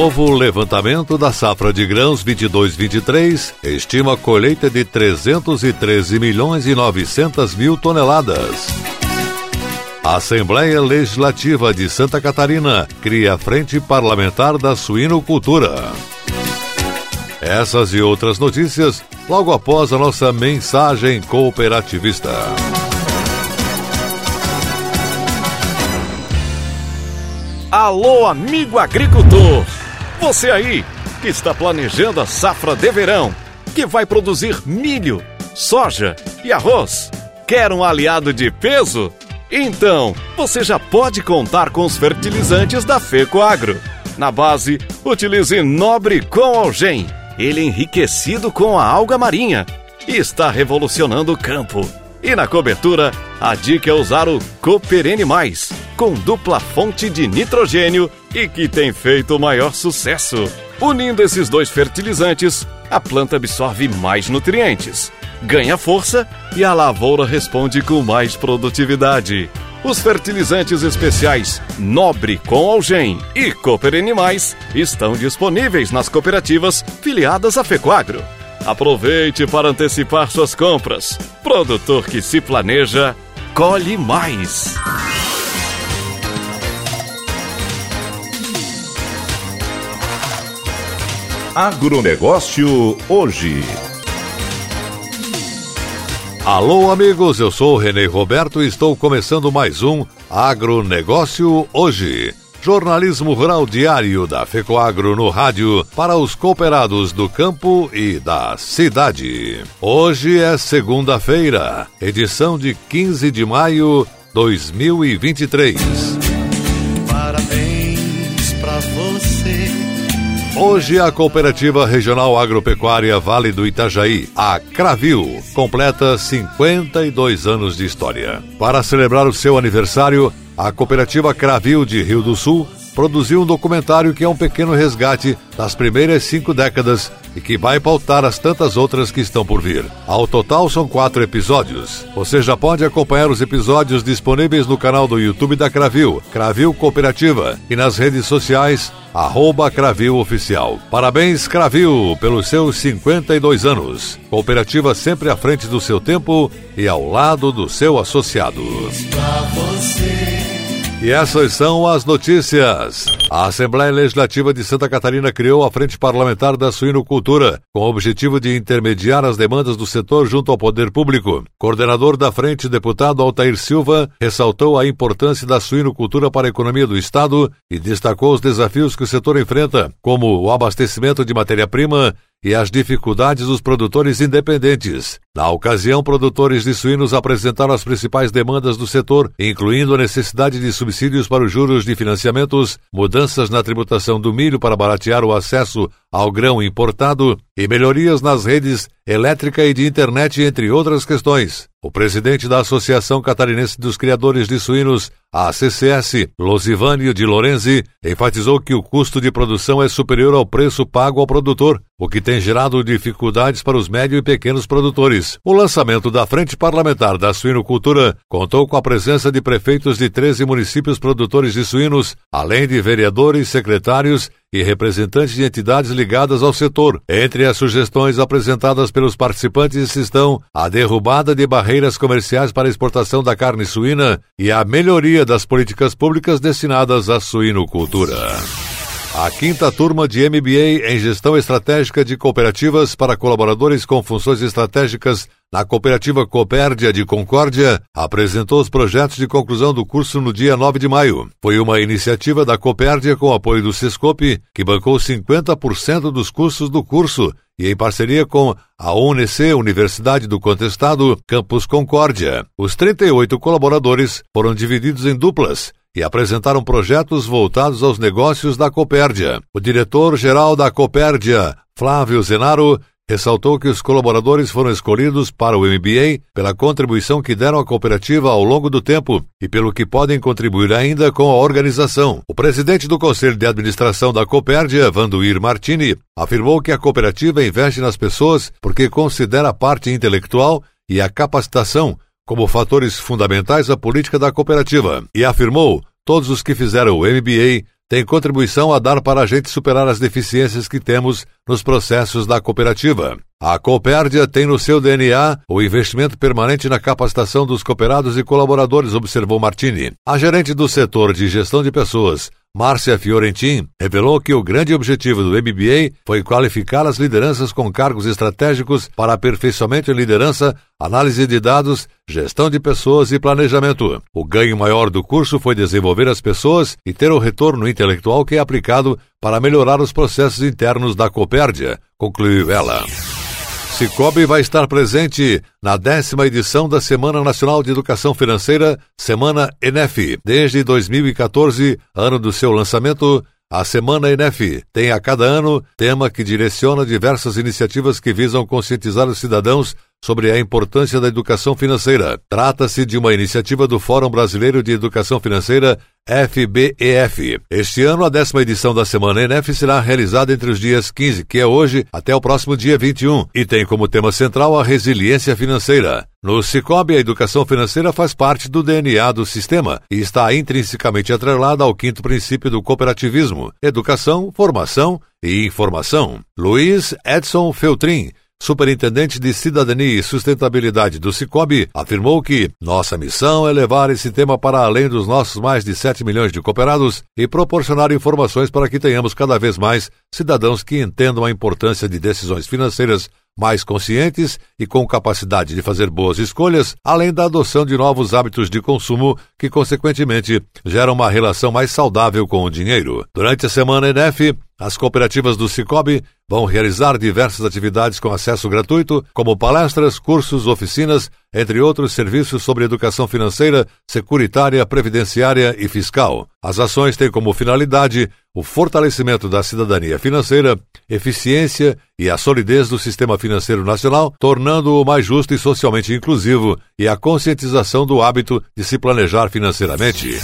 Novo levantamento da safra de grãos 22-23 estima colheita de 313 milhões e 900 mil toneladas. A Assembleia Legislativa de Santa Catarina cria a Frente Parlamentar da Suinocultura. Essas e outras notícias logo após a nossa mensagem cooperativista. Alô, amigo agricultor! Você aí que está planejando a safra de verão, que vai produzir milho, soja e arroz, quer um aliado de peso? Então, você já pode contar com os fertilizantes da Fecoagro. Na base, utilize Nobre com Algem. Ele é enriquecido com a alga marinha e está revolucionando o campo. E na cobertura, a dica é usar o Cooperene Mais, com dupla fonte de nitrogênio e que tem feito o maior sucesso. Unindo esses dois fertilizantes, a planta absorve mais nutrientes, ganha força e a lavoura responde com mais produtividade. Os fertilizantes especiais Nobre com Algem e Cooper Animais estão disponíveis nas cooperativas filiadas à Fecoagro. Aproveite para antecipar suas compras. Produtor que se planeja, colhe mais. Agronegócio hoje. Alô, amigos, eu sou o Renê Roberto e estou começando mais um Agronegócio hoje. Jornalismo Rural Diário da FECOAGRO no rádio para os cooperados do campo e da cidade. Hoje é segunda-feira, edição de 15 de maio 2023. Parabéns pra você. Hoje a Cooperativa Regional Agropecuária Vale do Itajaí, a Cravil, completa 52 anos de história. Para celebrar o seu aniversário, a Cooperativa Cravil de Rio do Sul produziu um documentário que é um pequeno resgate das primeiras cinco décadas e que vai pautar as tantas outras que estão por vir. Ao total são quatro episódios. Você já pode acompanhar os episódios disponíveis no canal do YouTube da Cravil, Cravil Cooperativa, e nas redes sociais, arroba Cravil Oficial. Parabéns, Cravil, pelos seus 52 anos. Cooperativa sempre à frente do seu tempo e ao lado do seu associado. E essas são as notícias. A Assembleia Legislativa de Santa Catarina criou a Frente Parlamentar da Suinocultura, com o objetivo de intermediar as demandas do setor junto ao poder público. Coordenador da frente, deputado Altair Silva, ressaltou a importância da suinocultura para a economia do Estado e destacou os desafios que o setor enfrenta, como o abastecimento de matéria-prima e as dificuldades dos produtores independentes. Na ocasião, produtores de suínos apresentaram as principais demandas do setor, incluindo a necessidade de subsídios para os juros de financiamentos, mudanças na tributação do milho para baratear o acesso ao grão importado e melhorias nas redes elétrica e de internet, entre outras questões. O presidente da Associação Catarinense dos Criadores de Suínos, a CCS, Losivânio de Lorenzi, enfatizou que o custo de produção é superior ao preço pago ao produtor, o que tem gerado dificuldades para os médios e pequenos produtores. O lançamento da Frente Parlamentar da Suinocultura contou com a presença de prefeitos de 13 municípios produtores de suínos, além de vereadores, secretários e representantes de entidades ligadas ao setor. Entre as sugestões apresentadas pelos participantes estão a derrubada de barreiras comerciais para a exportação da carne suína e a melhoria das políticas públicas destinadas à suinocultura. A quinta turma de MBA em Gestão Estratégica de Cooperativas para colaboradores com funções estratégicas na cooperativa Copérdia de Concórdia apresentou os projetos de conclusão do curso no dia 9 de maio. Foi uma iniciativa da Copérdia com apoio do Sescope, que bancou 50% dos custos do curso e em parceria com a UNEC, Universidade do Contestado, Campus Concórdia. Os 38 colaboradores foram divididos em duplas e apresentaram projetos voltados aos negócios da Copérdia. O diretor-geral da Copérdia, Flávio Zenaro, ressaltou que os colaboradores foram escolhidos para o MBA pela contribuição que deram à cooperativa ao longo do tempo e pelo que podem contribuir ainda com a organização. O presidente do Conselho de Administração da Copérdia, Vanduir Martini, afirmou que a cooperativa investe nas pessoas porque considera a parte intelectual e a capacitação como fatores fundamentais à política da cooperativa e afirmou: todos os que fizeram o MBA têm contribuição a dar para a gente superar as deficiências que temos nos processos da cooperativa. A Coopérdia tem no seu DNA o investimento permanente na capacitação dos cooperados e colaboradores, observou Martini. A gerente do setor de gestão de pessoas, Márcia Fiorentin revelou que o grande objetivo do MBA foi qualificar as lideranças com cargos estratégicos para aperfeiçoamento em liderança, análise de dados, gestão de pessoas e planejamento. O ganho maior do curso foi desenvolver as pessoas e ter o retorno intelectual que é aplicado para melhorar os processos internos da Copérdia, concluiu ela. Cicobi vai estar presente na décima edição da Semana Nacional de Educação Financeira, Semana ENEF. Desde 2014, ano do seu lançamento, a Semana ENEF tem a cada ano tema que direciona diversas iniciativas que visam conscientizar os cidadãos sobre a importância da educação financeira. Trata-se de uma iniciativa do Fórum Brasileiro de Educação Financeira, FBEF. Este ano, a décima edição da Semana ENEF será realizada entre os dias 15, que é hoje, até o próximo dia 21, e tem como tema central a resiliência financeira. No Cicobi, a educação financeira faz parte do DNA do sistema e está intrinsecamente atrelada ao quinto princípio do cooperativismo: educação, formação e informação. Luiz Edson Feltrin, superintendente de Cidadania e Sustentabilidade do Cicobi, afirmou que nossa missão é levar esse tema para além dos nossos mais de 7 milhões de cooperados e proporcionar informações para que tenhamos cada vez mais cidadãos que entendam a importância de decisões financeiras mais conscientes e com capacidade de fazer boas escolhas, além da adoção de novos hábitos de consumo que, consequentemente, geram uma relação mais saudável com o dinheiro. Durante a semana ENEF, as cooperativas do Cicobi vão realizar diversas atividades com acesso gratuito, como palestras, cursos, oficinas, entre outros serviços sobre educação financeira, securitária, previdenciária e fiscal. As ações têm como finalidade o fortalecimento da cidadania financeira, eficiência e a solidez do sistema financeiro nacional, tornando-o mais justo e socialmente inclusivo, e a conscientização do hábito de se planejar financeiramente.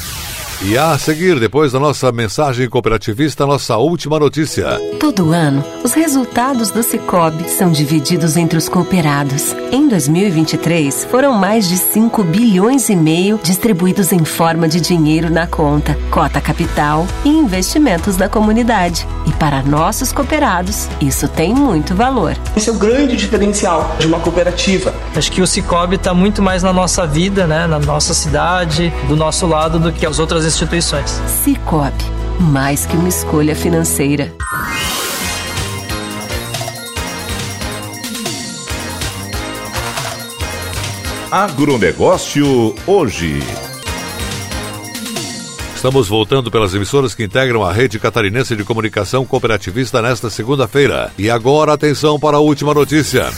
E a seguir, depois da nossa mensagem cooperativista, nossa última notícia. Todo ano, os resultados do Cicobi são divididos entre os cooperados. Em 2023, foram mais de 5 bilhões e meio distribuídos em forma de dinheiro na conta, cota capital e investimentos da comunidade. E para nossos cooperados, isso tem muito valor. Esse é o grande diferencial de uma cooperativa. Acho que o Cicobi está muito mais na nossa vida, né, na nossa cidade, do nosso lado, do que as outras instituições. Cicobi, mais que uma escolha financeira. Agronegócio hoje. Estamos voltando pelas emissoras que integram a rede catarinense de comunicação cooperativista nesta segunda-feira. E agora, atenção para a última notícia.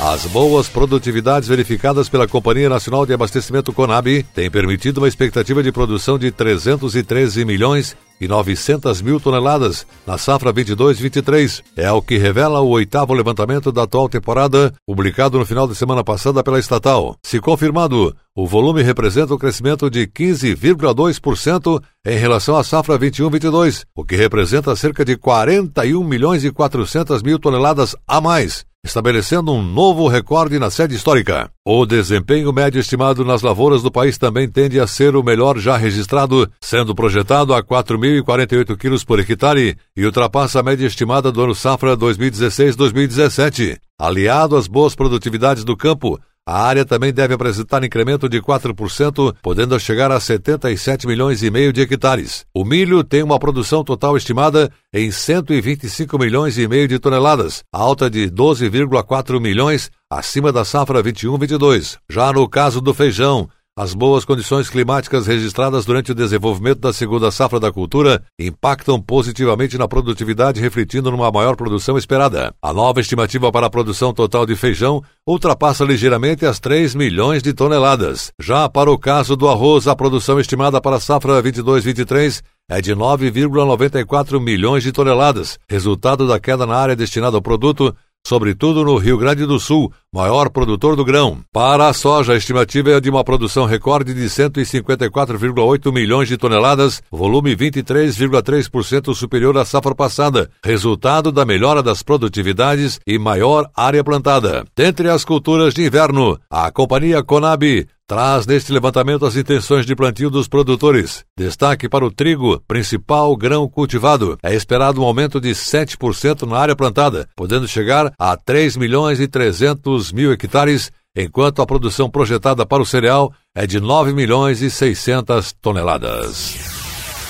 As boas produtividades verificadas pela Companhia Nacional de Abastecimento Conab têm permitido uma expectativa de produção de 313 milhões e 900 mil toneladas na safra 22-23. É o que revela o oitavo levantamento da atual temporada, publicado no final de semana passada pela estatal. Se confirmado, o volume representa um crescimento de 15,2% em relação à safra 21-22, o que representa cerca de 41 milhões e 400 mil toneladas a mais estabelecendo um novo recorde na sede histórica. O desempenho médio estimado nas lavouras do país também tende a ser o melhor já registrado, sendo projetado a 4.048 quilos por hectare e ultrapassa a média estimada do ano safra 2016-2017. Aliado às boas produtividades do campo, A área também deve apresentar incremento de 4%, podendo chegar a 77 milhões e meio de hectares. O milho tem uma produção total estimada em 125 milhões e meio de toneladas, alta de 12,4 milhões acima da safra 21-22. Já no caso do feijão, as boas condições climáticas registradas durante o desenvolvimento da segunda safra da cultura impactam positivamente na produtividade, refletindo numa maior produção esperada. A nova estimativa para a produção total de feijão ultrapassa ligeiramente as 3 milhões de toneladas. Já para o caso do arroz, a produção estimada para a safra 22-23 é de 9,94 milhões de toneladas, resultado da queda na área destinada ao produto sobretudo no Rio Grande do Sul, maior produtor do grão. Para a soja, a estimativa é de uma produção recorde de 154,8 milhões de toneladas, volume 23,3% superior à safra passada, resultado da melhora das produtividades e maior área plantada. Dentre as culturas de inverno, a companhia Conab traz neste levantamento as intenções de plantio dos produtores. Destaque para o trigo, principal grão cultivado. É esperado um aumento de 7% na área plantada, podendo chegar a 3 milhões e 300 mil hectares, enquanto a produção projetada para o cereal é de 9 milhões e 600 toneladas.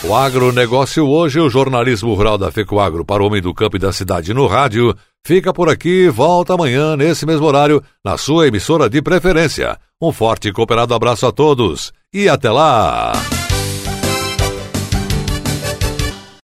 O agronegócio hoje, o jornalismo rural da FECOAGro para o homem do campo e da cidade no rádio, fica por aqui, volta amanhã, nesse mesmo horário, na sua emissora de preferência. Um forte e cooperado abraço a todos e até lá!